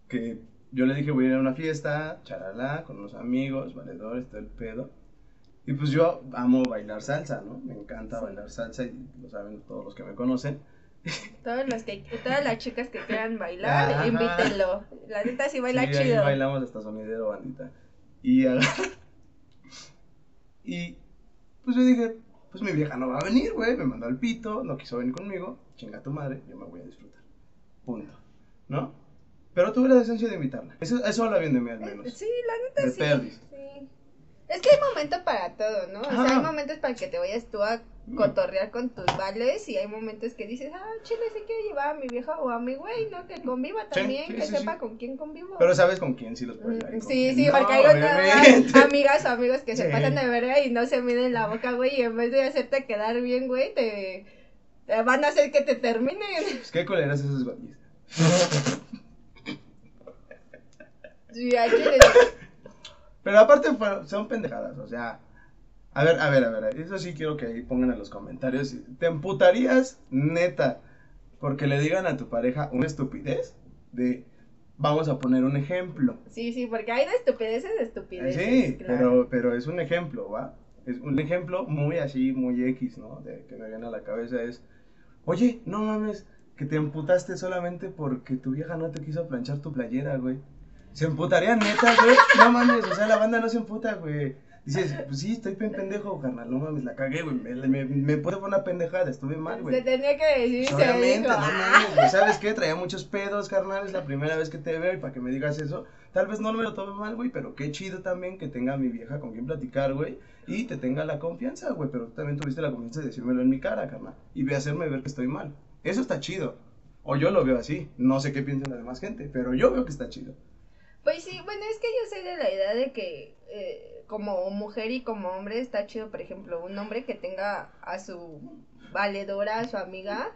Que yo le dije, voy a ir a una fiesta, charalá, con unos amigos, valedores, todo el pedo. Y pues yo amo bailar salsa, ¿no? Me encanta bailar salsa y lo saben todos los que me conocen. Todos los que, todas las chicas que quieran bailar, invítenlo. La neta sí baila sí, chido. Ahí bailamos hasta sonidero, bandita. Y, y pues yo dije, pues mi vieja no va a venir, güey. Me mandó al pito, no quiso venir conmigo. Chinga tu madre, yo me voy a disfrutar. Punto. ¿No? Pero tuve la decencia de invitarla. Eso, eso habla bien de mí al menos. Sí, la neta sí. sí. Es que hay momentos para todo, ¿no? O sea, hay momentos para que te vayas tú a cotorrear con tus vales y hay momentos que dices, ah, chile, sí quiero llevar a mi vieja o a mi güey, ¿no? Que conviva también, que sepa con quién convivo. Pero sabes con quién sí los puedes mm, Sí, sí, porque hay amigas o amigos que se pasan de verga y no se miden la boca, güey, y en vez de hacerte quedar bien, güey, te, van a hacer que te terminen. Pues qué coleras esos güeyes. sí, hay que Pero aparte son pendejadas, o sea a ver, a ver, a ver, eso sí quiero que ahí pongan en los comentarios. ¿Te emputarías, neta, porque le digan a tu pareja una estupidez? De, vamos a poner un ejemplo. Sí, sí, porque hay de estupideces de estupideces. Sí, pero, pero es un ejemplo, ¿va? Es un ejemplo muy así, muy X, ¿no? De que me viene a la cabeza es, oye, no mames, que te emputaste solamente porque tu vieja no te quiso planchar tu playera, güey. Se emputaría neta, güey. No mames, o sea, la banda no se emputa, güey. Dices, pues sí, estoy pendejo, carnal, no mames, la cagué, güey, me, me, me puedo poner una pendejada, estuve mal, güey. Se tenía que decir, Obviamente, no mames, ¿sabes qué? Traía muchos pedos, carnal, es la primera vez que te veo y para que me digas eso, tal vez no me lo tome mal, güey, pero qué chido también que tenga a mi vieja con quien platicar, güey, y te tenga la confianza, güey, pero también tuviste la confianza de decírmelo en mi cara, carnal, y de hacerme ver que estoy mal. Eso está chido. O yo lo veo así, no sé qué piensa la demás gente, pero yo veo que está chido. Pues sí, bueno, es que yo soy de la idea de que eh, como mujer y como hombre está chido, por ejemplo, un hombre que tenga a su valedora, a su amiga,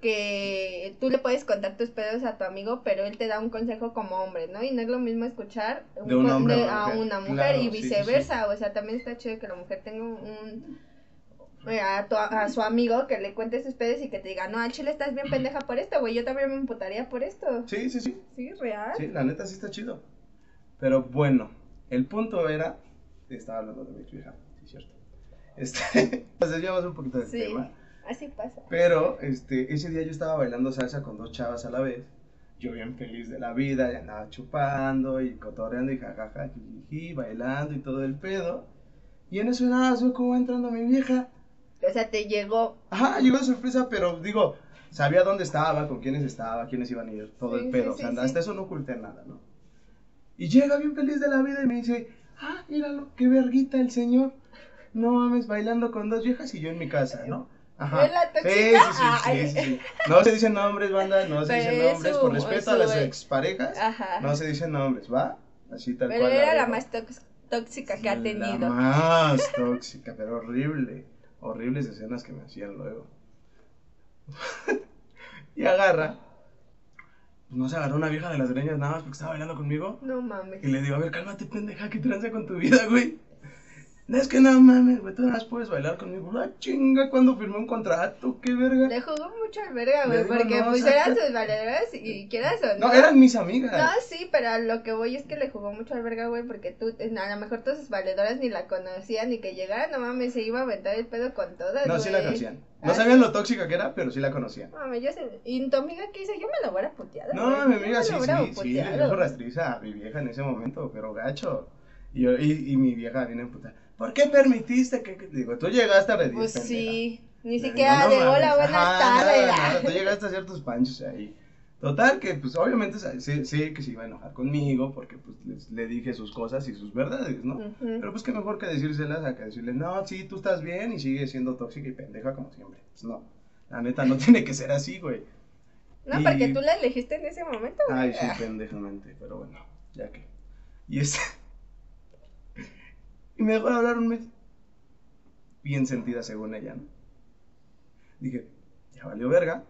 que tú le puedes contar tus pedos a tu amigo, pero él te da un consejo como hombre, ¿no? Y no es lo mismo escuchar un hombre a, una mujer y viceversa, o sea, también está chido que la mujer tenga un... Eh, a, a, su amigo que le cuente sus pedos y que te diga, no, al chile estás bien pendeja por esto, güey, yo también me imputaría por esto. Sí, sí, sí. Sí, real. Sí, la neta sí está chido. Pero bueno, el punto era, estaba hablando de mi hija, sí, cierto. Este, nos desviamos un poquito del sí, tema. Así pasa. Pero este, ese día yo estaba bailando salsa con dos chavas a la vez. Yo bien feliz de la vida, ya andaba chupando y cotorreando y jajaja, jiji, bailando y todo el pedo. Y en eso nada, soy como entrando mi vieja. O sea, te llegó. Ajá, llegó de sorpresa, pero digo, sabía dónde estaba, con quiénes estaba, quiénes iban a ir, todo el pedo. o sea, hasta eso no oculté nada, ¿no? Y llega bien feliz de la vida y me dice, ah, míralo, qué verguita el señor. No mames, bailando con dos viejas y yo en mi casa, ¿no? Ajá. Sí, sí, sí, sí, sí, No se dicen nombres, banda, no se dicen nombres, por respeto a las exparejas, Ajá. no se dicen nombres, ¿va? Así tal pero cual. Pero era la, más tóxica que ha tenido. La más tóxica, pero horrible. Horribles escenas que me hacían luego. y agarra no se agarró una vieja de las greñas nada más porque estaba bailando conmigo. No mames. Y le digo, a ver, cálmate, pendeja, ¿qué tranza con tu vida, güey? No es que no mames, güey, tú nada más puedes bailar conmigo. La chinga, cuando firmé un contrato, qué verga. Le jugó mucho al verga, güey, porque pues eran sus valedoras y quieras o no. No, eran mis amigas. No, sí, pero lo que voy es que le jugó mucho al verga, güey, porque tú, a lo mejor todas sus valedoras ni la conocían, ni que llegara, no mames, se iba a aventar el pedo con todas, No, sí la conocían. No ah, sabían lo tóxica que era, pero sí la conocían. Mami, yo sé. ¿Y tu amiga qué hizo? Yo me lo hubiera puteado. No, mi amiga sí, sí, sí, le dijo rastriza a mi vieja en ese momento, pero gacho. Y, yo, y, y mi vieja viene puta. ¿Por qué permitiste que.? Digo, tú llegaste a redir. Pues sí. Ni siquiera de hola, buenas tardes. tú llegaste a hacer tus panchos ahí. Total, que pues obviamente sé, sé, que se iba a enojar conmigo porque pues le dije sus cosas y sus verdades, ¿no? Pero pues que mejor que decírselas a que decirle, no, sí, tú estás bien y sigue siendo tóxica y pendeja como siempre. Pues no, la neta no tiene que ser así, güey. No, porque tú la elegiste en ese momento, güey. Ay, sí, pendejamente, pero bueno, ya que. Y este... Y me dejó de hablar un mes. Bien sentida según ella, ¿no? Dije, ya valió verga.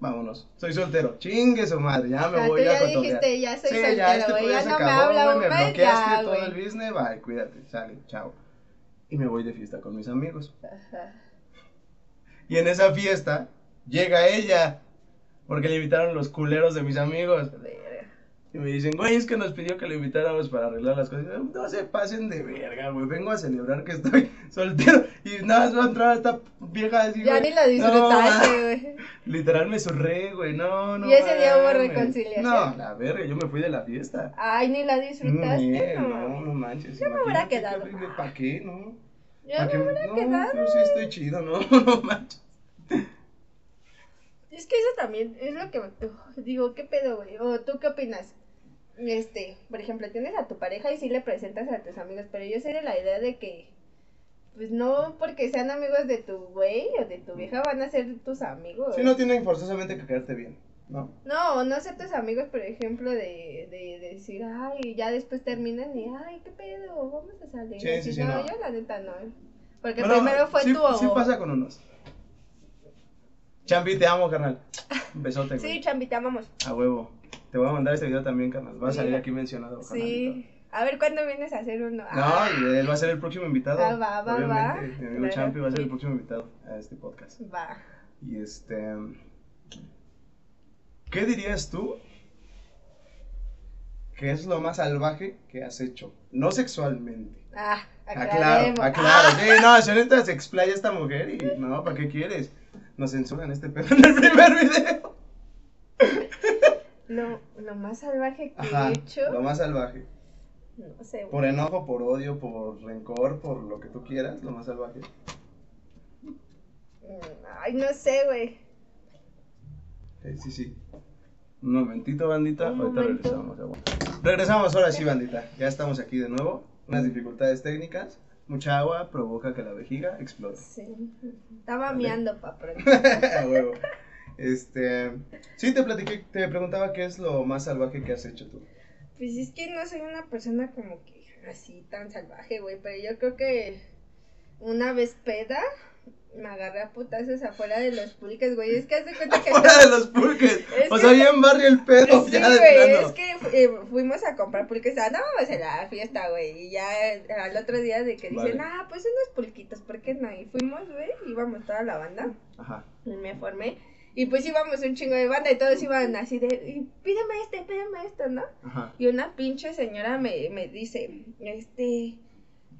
Vámonos. Soy soltero. Chingue su madre. Ya me voy a cotorrear. dijiste, ya soy sí, soltero, ya, este ya no me habla un Me bloqueaste todo el business. Bye, cuídate. Sale, chao. Y me voy de fiesta con mis amigos. Ajá. Y en esa fiesta llega ella. Porque le invitaron los culeros de mis amigos. Y me dicen, güey, es que nos pidió que lo invitáramos para arreglar las cosas. Yo, no se pasen de verga, güey. Vengo a celebrar que estoy soltero. Y nada más va a entrar esta vieja así. Ya güey. ni lo disfrutaste, No, güey. Literal me surré, güey. No, no. ¿Y ese día hubo reconciliación? No, la verga, yo me fui de la fiesta. Ay, ni la disfrutaste, Ni, no. no, no manches. Yo me hubiera quedado. ¿Para qué, no? Yo ¿Pa' me hubiera no, quedado. yo sí estoy chido, no, no manches. Es que eso también es lo que digo, ¿qué pedo, güey? O tú qué opinas? Este, por ejemplo, tienes a tu pareja y sí le presentas a tus amigos, pero yo soy de la idea de que pues no porque sean amigos de tu güey o de tu vieja van a ser tus amigos. Sí, no tienen forzosamente que caerte bien, ¿no? No, no ser tus amigos, por ejemplo, de, de, de decir, ay, ya después terminan y, ay, qué pedo, vamos a salir. Sí, sí, sí, no, no. yo la neta no. Porque Bueno, primero fue sí, tu Sí pasa con unos. Champi, te amo, carnal. Un besote, güey. Sí, Chambi, te amamos. A huevo. Te voy a mandar este video también, carnal. Va a salir aquí mencionado. Sí. A ver cuándo vienes a hacer uno. No, Ah, y él va a ser el próximo invitado. Ah, va, va, va. Obviamente, Mi amigo Claro, Champi va a ser el próximo invitado a este podcast. Va. Y este. ¿Qué dirías tú? Que es lo más salvaje que has hecho. No sexualmente. Ah, Aclaro, aclaremos. aclaro. Ah, Sí, no, si ahorita se explaya esta mujer y no, ¿para qué quieres? Nos censuran este pedo en el primer video. Lo, lo más salvaje que Ajá, he hecho. lo más salvaje. No sé. güey. Por enojo, por odio, por rencor, por lo que tú quieras, lo más salvaje. Mm, Ay, no sé, güey. Sí, sí, sí. Un momentito, bandita. Un Ahorita momento. regresamos. aguanta. Regresamos ahora sí, bandita. Ya estamos aquí de nuevo. Unas dificultades técnicas. Mucha agua provoca que la vejiga explote. Sí. Estaba Vale. miando pa' pronto. A huevo. Este. Sí, te platiqué, te preguntaba qué es lo más salvaje que has hecho tú. Pues es que no soy una persona como que así tan salvaje, güey. Pero yo creo que una vez peda me agarré a putazos afuera de los pulques, güey. Es que haz de cuenta que. Fuera de los pulques. Es O sea, bien barrio el pedo. Sí, ya de güey, es que eh, fuimos a comprar pulques, andábamos en la fiesta, güey, y ya al otro día de que dicen, ah, pues unos pulquitos, ¿por qué no? Y fuimos, güey, íbamos toda la banda, Ajá. y me formé, y pues íbamos un chingo de banda, y todos iban así de, pídeme este, pídeme esto, ¿no? Ajá. Y una pinche señora me, me dice, este,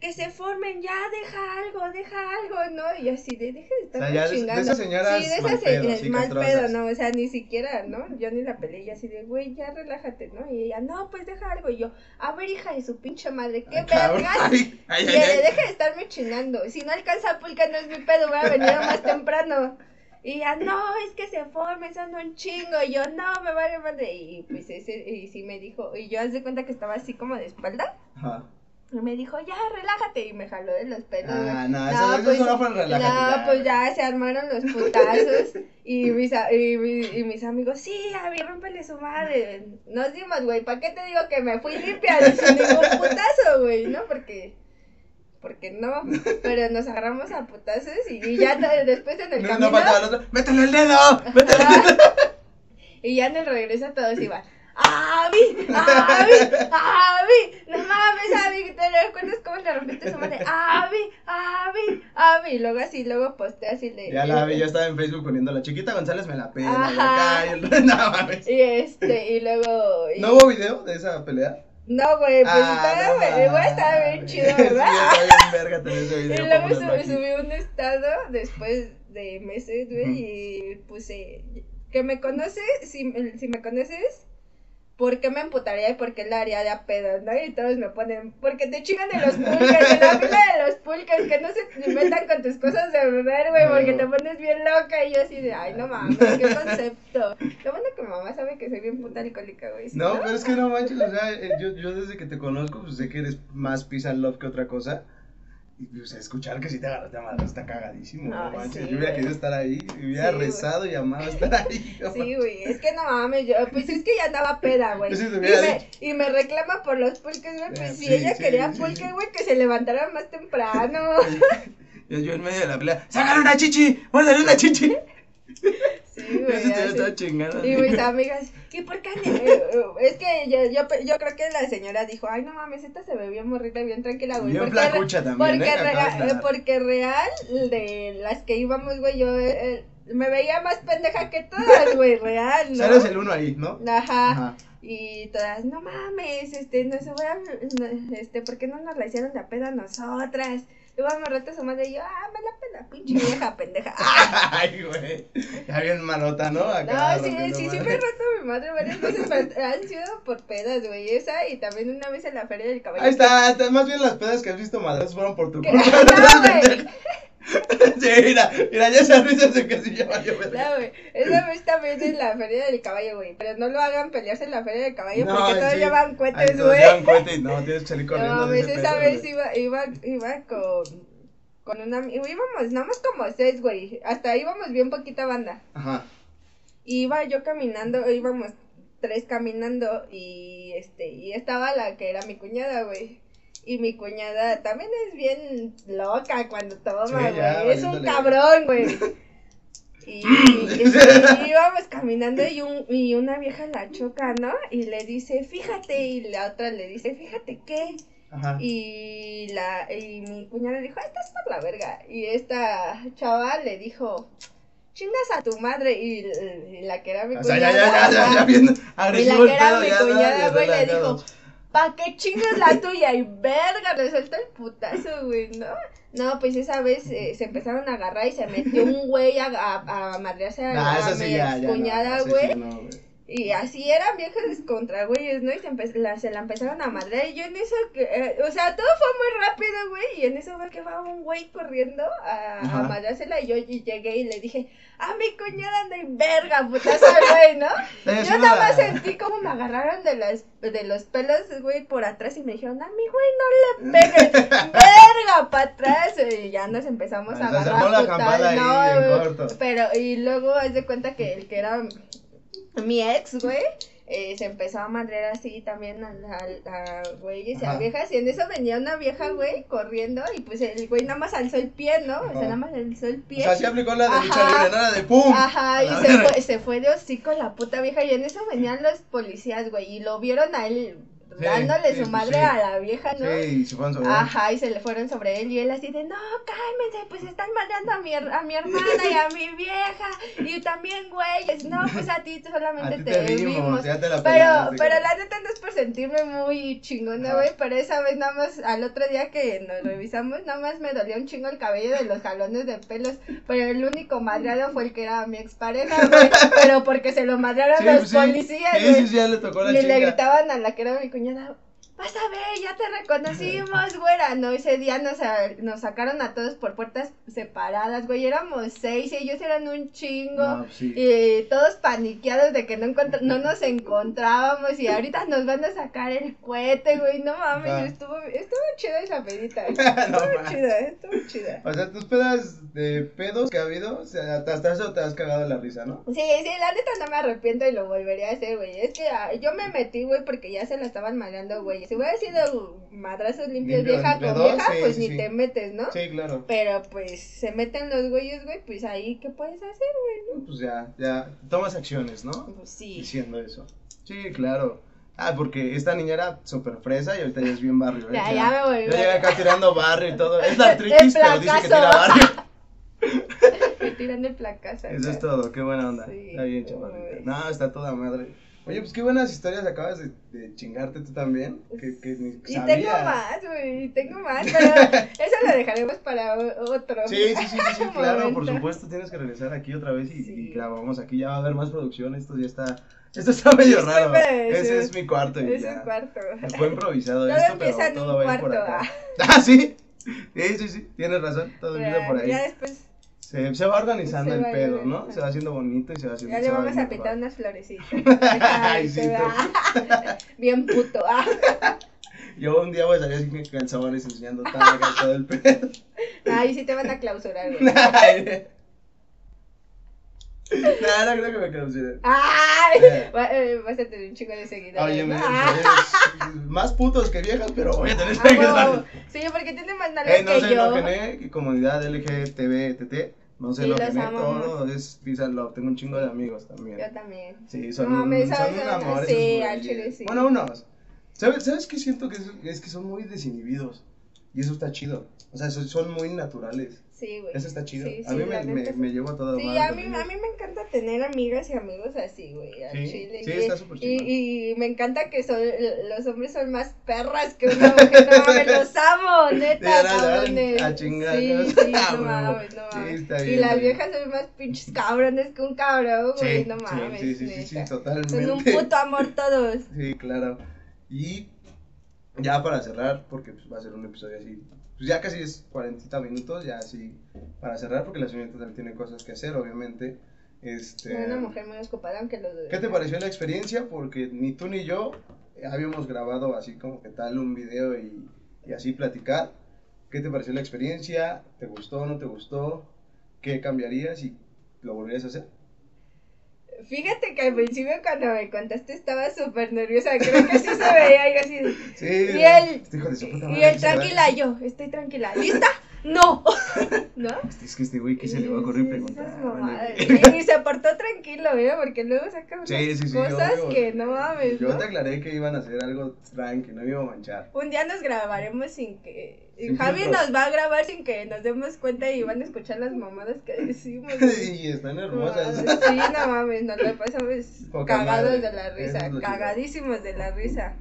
que se formen, ya, deja algo, deja algo, ¿no? Y yo así de, deja de O sea, estar ya de chingando. esas señoras sí, de mal esas pedo, sí, mal castrosas. pedo, ¿no? O sea, ni siquiera, ¿no? Yo ni la peleé, y así de, güey, ya relájate, ¿no? Y ella, no, pues deja algo. Y yo, a ver, hija de su pinche madre, ¿qué vergas? Deja de estarme chingando. Si no alcanza pulca, no es mi pedo, voy a venir más temprano. Y ella, no, es que se formen, son un chingo. Y yo, no, me vale madre. Y pues ese, y sí me dijo, y yo haz de cuenta que estaba así como de espalda. Ajá. Y me dijo, ya, relájate. Y me jaló de los pelos. Ah, no, eso, eso pues, no fue relájate. no, ya. pues ya se armaron los putazos. y, mis, y, mi- y mis amigos, sí, a mí rómpele su madre. Nos dimos, güey. ¿Para qué te digo que me fui limpia sin ningún putazo, güey? ¿No? Porque. Porque no. Pero nos agarramos a putazos y, y ya después en el No, camino. no otro. ¡Métele el dedo! ¡Métele el dedo! Y ya en el regreso todos iban. ¡Avi! ¡Avi! ¡Avi! ¡No mames, Avi! ¿Te recuerdas cómo le rompiste su madre? ¡Avi! ¡Avi! ¡Avi! Y luego así, luego posté así de. Ya la vi, ya estaba en Facebook poniendo la chiquita González me la pela. y acá, y el- No mames. Y este, y luego. y- ¿No hubo video de esa pelea? No, güey, pues estaba, no güey, estaba bien chido, Sí, ¿verdad? está bien verga tener ese Y luego sub- subí un estado después de meses, güey, y puse que me conoces, si me conoces, ¿por qué me emputaría y por qué la haría de a pedo, no? Y todos me ponen, porque te chingan de los pulques, en la fila de los pulques, que no se metan con tus cosas de beber, güey, porque te pones bien loca, y yo así de, ay, no mames, qué concepto. Lo bueno que mi mamá sabe que soy bien puta alcohólica, güey. No, pero es que no manches, o sea, eh, yo, yo desde que te conozco, pues sé que eres más peace and love que otra cosa. Sea, escuchar que si te agarraste a madre está cagadísimo, no Ay, manches. sí, yo hubiera querido estar ahí, hubiera Sí, rezado y amado estar ahí. no Sí, güey, es que no mames, yo, pues es que ya andaba peda, güey. Sí y, me, y me reclama por los pulques, güey, pues si sí, ella quería sí, pulque, sí. güey, que se levantara más temprano. Yo, yo en medio de la pelea, ¡sácale una chichi! ¡Muérdale una chichi! Sí, güey. Y mis amigas, ¿y por qué? eh, eh, Es que yo, yo, yo creo que la señora dijo, ay, no mames, esta se ve bien morrita, bien tranquila, güey. Bien porque flacucha también, Porque, ¿eh? Acaba de rea- estar. eh, porque real, de las que íbamos, güey, yo eh, me veía más pendeja que todas, güey, real, ¿no? sea, eres el uno ahí, ¿no? Ajá. Ajá. Y todas, no mames, este, no se voy a, este, ¿por qué no nos la hicieron de peda a nosotras? Luego me reta su madre y yo, ah, me la pela, pinche vieja pendeja. Ay, güey. Ya bien malota, ¿no? Acá, no, sí, sí, madre. he roto a mi madre varias veces, pero han sido por pedas, güey. Esa y también una vez en la feria del caballo. Ahí está, más bien las pedas que has visto madres fueron por tu culpa. Sí, mira, mira, ya de que sí ya valió verga. No, güey. Esa vez también en la feria del caballo, güey. Pero no lo hagan pelearse en la feria del caballo No, porque todos sí. llevan Ahí cohetes, güey. llevan cohete y no, tienes que salir corriendo. No, pues esa vez iba, iba, iba con, con una amiga. Íbamos nada más como seis, güey. Hasta íbamos bien poquita banda. Ajá. Iba yo caminando, íbamos tres caminando y este, y estaba la que era mi cuñada, güey. Y mi cuñada también es bien loca cuando toma, güey. es un cabrón, güey. Y, y- y íbamos caminando y, un, y una vieja la choca, ¿no? Y le dice, fíjate, y la otra le dice, fíjate qué. Ajá. Y la y mi cuñada dijo, "Ay, estás por la verga. Y esta chava le dijo, chingas a tu madre. Y, la que era mi O sea, cuñada. ya, ya, ya, ya, ajá, ya, bien y la que era mi cuñada, güey, le dijo, pa' que chingas la tuya. Y verga, le suelta el putazo, güey, ¿no? No, pues esa vez eh, se empezaron a agarrar y se metió un güey a, a, a madrearse a, Nah, a eso sí, mi ya, ya. no, cuñada, sí, no, güey. Y así eran viejas contra güeyes, ¿no? Y se, la, se la empezaron a madrear. Y yo en eso, que, eh, o sea, todo fue muy rápido, güey. Y en eso, güey, que va un güey corriendo a, a madreársela. Y yo y llegué y le dije, a mi cuñada no hay verga, putazo, güey, ¿no? Yo nada más sentí como me agarraron de, las, de los pelos, güey, por atrás. Y me dijeron, a mi güey, no le pegues, verga, para atrás. Y ya nos empezamos a Se agarrar. la putas, ahí no, en güey. corto. Pero, y luego haz de cuenta que el que era mi ex, güey, eh, se empezó a madrear así también a, a, a güeyes y a viejas. Y en eso venía una vieja, güey, corriendo. Y pues el güey nada más alzó el pie, ¿no? O sea, nada más alzó el O pie. sea, sí aplicó la de lucha libre, la de pum. Ajá, y se fue, se fue de hocico la puta vieja. Y en eso venían los policías, güey, y lo vieron a él Sí, dándole sí, su madre a la vieja, ¿no? Sí, y se fueron sobre él. Ajá, y se le fueron sobre él y él así de, no, cálmense, pues están madreando a mi, a mi hermana y a mi vieja y también güeyes, no, pues a ti solamente A ti te, te vimos, vimos. ya te la Pero, pero la neta no es por sentirme muy chingona, güey, pero esa vez nada más, al otro día que nos revisamos, nada más me dolió un chingo el cabello de los jalones de pelos, pero el único madreado fue el que era mi expareja, güey, pero porque se lo madrearon Sí, los pues sí. policías, Sí, sí, sí, ya le tocó la Y le gritaban a la que era mi cuñada, You. Vas a ver, ya te reconocimos, güera. No, ese día nos, a- nos sacaron a todos por puertas separadas, güey. Éramos seis y ellos eran un chingo. No, sí. Y todos paniqueados de que no, no nos encontrábamos y ahorita nos van a sacar el cohete, güey. No mames, estuvo, estuvo chida esa pedita. No Estuvo mames. chida, estuvo chida. O sea, tus pedas de pedos que ha habido, o sea, hasta eso te has cagado la risa, ¿no? Sí, sí, la neta no me arrepiento y lo volvería a hacer, güey. Es que ah, yo me metí, güey, porque ya se la estaban maleando, güey. Si hubiera sido madrazos limpios Limpio vieja con dos, vieja, sí, pues sí, ni sí. te metes, ¿no? Sí, claro. Pero pues se meten los güeyes, güey, pues ahí, ¿qué puedes hacer, güey? Pues ya, ya, tomas acciones, ¿no? Pues sí. Diciendo eso. Sí, claro. Ah, porque esta niña era súper fresa y ahorita ya es bien barrio, ¿eh? Ya, ya me volví. Ya llega acá tirando barrio y todo. Es la El pero dice que tira barrio. Me tiran el placazo. Eso es todo, qué buena onda. Está bien, chavalita. No, está toda madre. Oye, pues qué buenas historias acabas de, de chingarte tú también. Que, que ni Y sabía. tengo más, güey, tengo más, pero eso lo dejaremos para otro. Sí, sí, sí, sí, sí, claro, por supuesto, tienes que regresar aquí otra vez y, Sí. y grabamos aquí, ya va a haber más producción, esto ya está, esto está medio Sí, raro, ese es mi cuarto Es un cuarto. fue improvisado Todo esto, pero todo va a ir por acá, ah, sí, sí, sí, sí, tienes razón, todo empieza por ahí, ya después, se, se va organizando Se el va pedo, ¿no? Se va haciendo bonito y se va haciendo, ya le vamos a pintar unas florecitas. Ay, sí. Bien puto. Ah. Yo un día voy a salir así con calzones enseñando tanga todo el pedo. Ay, sí te van a clausurar, güey. No, no creo que me clausuren. Ay, Eh. va- eh, vas a tener un chico de seguidores. Oye, me, ¿no? Ah, más putos que viejas, pero voy a tener ah, seguidores. Sí, porque tiene más nalgas Eh, no que se yo. enojen, eh, comunidad LGTB, no Sí, lo gené amamos. todo, es and love, tengo un chingo de amigos también. Yo también. Sí, son, No, mames, son un amor sí, sí. Bueno, unos. ¿Sabes, ¿Sabes qué siento? Que es, es que son muy desinhibidos. Y eso está chido. O sea, son, son muy naturales. Sí, güey. Eso está chido. Sí, a sí, mí me, me, sí. me llevo a toda Sí, a mí, a mí me encanta tener amigas y amigos así, güey, al Sí, chile. sí, y, está súper chingón. y, y me encanta que son, los hombres son más perras que una mujer. No mames, los amo, neta, Sí, van cabrones. a chingar, Sí, ¿no? sí, Ah, no huevo. mames, no Sí, mames. está y bien, las está bien. viejas son más pinches cabrones que un cabrón, güey, Sí, no sí, mames. sí, sí, sí, sí, totalmente. Son un puto amor todos. Sí, claro. Y ya para cerrar, porque pues, va a ser un episodio así, pues ya casi es 40 minutos, ya así para cerrar, porque la señorita también tiene cosas que hacer, obviamente. Este, una mujer muy ocupada, aunque lo. ¿Qué te pareció la experiencia? Porque ni tú ni yo habíamos grabado así como que tal un video y, y así platicar. ¿Qué te pareció la experiencia? ¿Te gustó no te gustó? ¿Qué cambiarías y lo volverías a hacer? Fíjate que al principio cuando me contaste estaba súper nerviosa, creo que sí se veía yo así. Sí. Y él, y él tranquila, yo, estoy tranquila. ¿Lista? No. ¿No? Es que este güey, ¿qué se le va a ocurrir preguntar? Vale. Y, se portó tranquilo, ¿eh? Porque luego saca unas Sí, sí, sí, cosas obvio. que no mames, Yo ¿no? te aclaré que iban a hacer algo tranqui, no me iba a manchar. Un día nos grabaremos sin que... Sin Javi nos va a grabar sin que nos demos cuenta y van a escuchar las mamadas que decimos. y están hermosas. Sí, no mames, nos la pasamos Poca cagados madre. de la risa, cagadísimos de la risa.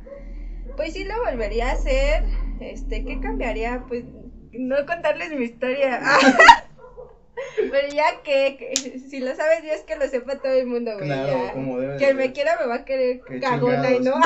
Pues sí lo volvería a hacer. Este, ¿qué cambiaría? Pues no contarles mi historia. Pero ya que, que si lo sabes Dios que lo sepa todo el mundo, güey. Claro, ya. como debe de Quien me quiera me va a querer Qué cagona y no.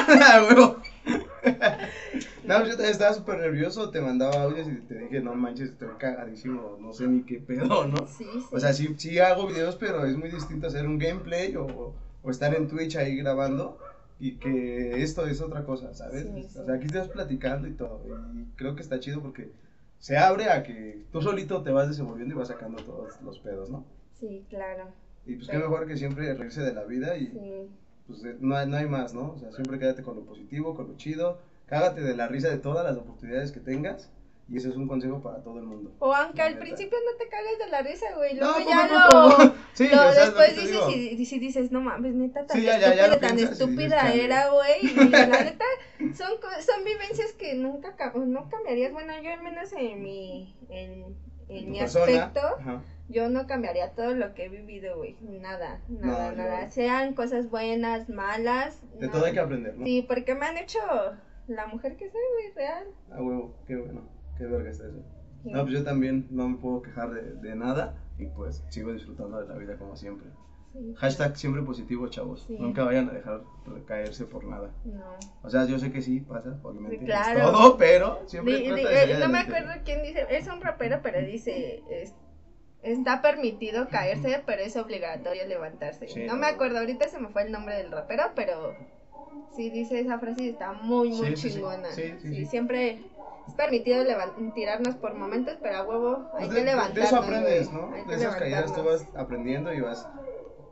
no, pues yo estaba súper nervioso, te mandaba audios y te dije, no manches, estoy cagadísimo, no sé ni qué pedo, ¿no? Sí, sí. O sea, sí, sí hago videos, pero es muy distinto hacer un gameplay o, o estar en Twitch ahí grabando y que esto es otra cosa, ¿sabes? Sí, sí. O sea, aquí estás platicando y todo. Y creo que está chido porque se abre a que tú solito te vas desenvolviendo y vas sacando todos los pedos, ¿no? Sí, claro. Y pues qué mejor que siempre reírse de la vida y Sí. pues no hay, no hay más, ¿no? O sea, siempre quédate con lo positivo, con lo chido, cágate de la risa de todas las oportunidades que tengas y ese es un consejo para todo el mundo. O aunque al principio no te cagues de la risa, güey. No, Luego poco ya a poco. lo. Sí, lo o sea, es lo después dices y, y dices, no mames, neta, tan Sí, ya, ya, ya estúpida, lo tan piensas estúpida era, güey. Y la neta, son, son vivencias que nunca ca- no cambiarías. Bueno, yo al menos en mi, en, en mi aspecto, ajá. yo no cambiaría todo lo que he vivido, güey. Nada, nada, nada. Sean cosas buenas, malas. De no. todo hay que aprender, ¿no? Sí, porque me han hecho la mujer que soy, güey, real. A huevo, qué bueno, qué verga está eso. Sí. No, pues yo también no me puedo quejar de, de nada y pues sigo disfrutando de la vida como siempre. Sí, Hashtag siempre positivo, chavos. Sí. Nunca vayan a dejar recaerse por nada. No. O sea, yo sé que sí pasa, obviamente. No es claro. todo, pero siempre Di- di- eh, no me acuerdo quién dice, es un rapero, pero dice, es- está permitido caerse, pero es obligatorio levantarse. Sí, no me acuerdo, ahorita se me fue el nombre del rapero, pero sí dice esa frase y está muy, muy Sí, chingona. Sí, sí, sí. siempre es permitido tirarnos por momentos, pero a huevo hay Pues que de, de- levantarnos. de eso aprendes, ¿no? hay que De esas caídas tú vas aprendiendo y vas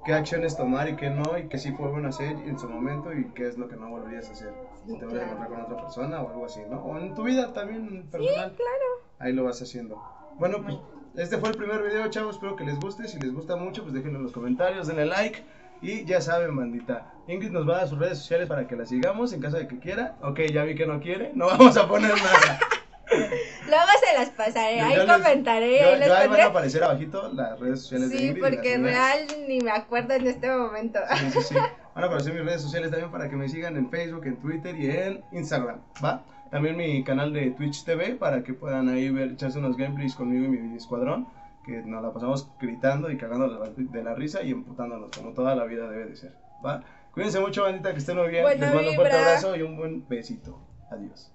qué acciones tomar y qué no, y qué sí fue bueno hacer en su momento y qué es lo que no volverías a hacer. Si Sí, te vas a encontrar con otra persona o algo así, ¿no? O en tu vida también personal. claro. Ahí lo vas haciendo. Bueno, pues este fue el primer video, chavos. Espero que les guste. Si les gusta mucho, pues déjenlo en los comentarios, denle like. Y ya saben, bandita. Ingrid nos va a dar sus redes sociales para que la sigamos en caso de que quiera. Ok, ya vi que no quiere. No vamos a poner nada. Luego se las pasaré, Yo- ahí les- comentaré, Yo- ahí les ahí van a aparecer abajito las redes sociales de Sí, Ingrid. y las porque mías. real ni me acuerdo en este momento. Sí, sí, sí. Van a aparecer mis redes sociales también para que me sigan en Facebook, en Twitter y en Instagram, ¿va? También mi canal de Twitch TV para que puedan ahí ver, echarse unos gameplays conmigo y mi escuadrón, que nos la pasamos gritando y cagando de la, risa y emputándonos como toda la vida debe de ser, ¿va? Cuídense mucho, bandita, que estén muy bien. Buena Les mando un fuerte abrazo y un buen besito. Adiós.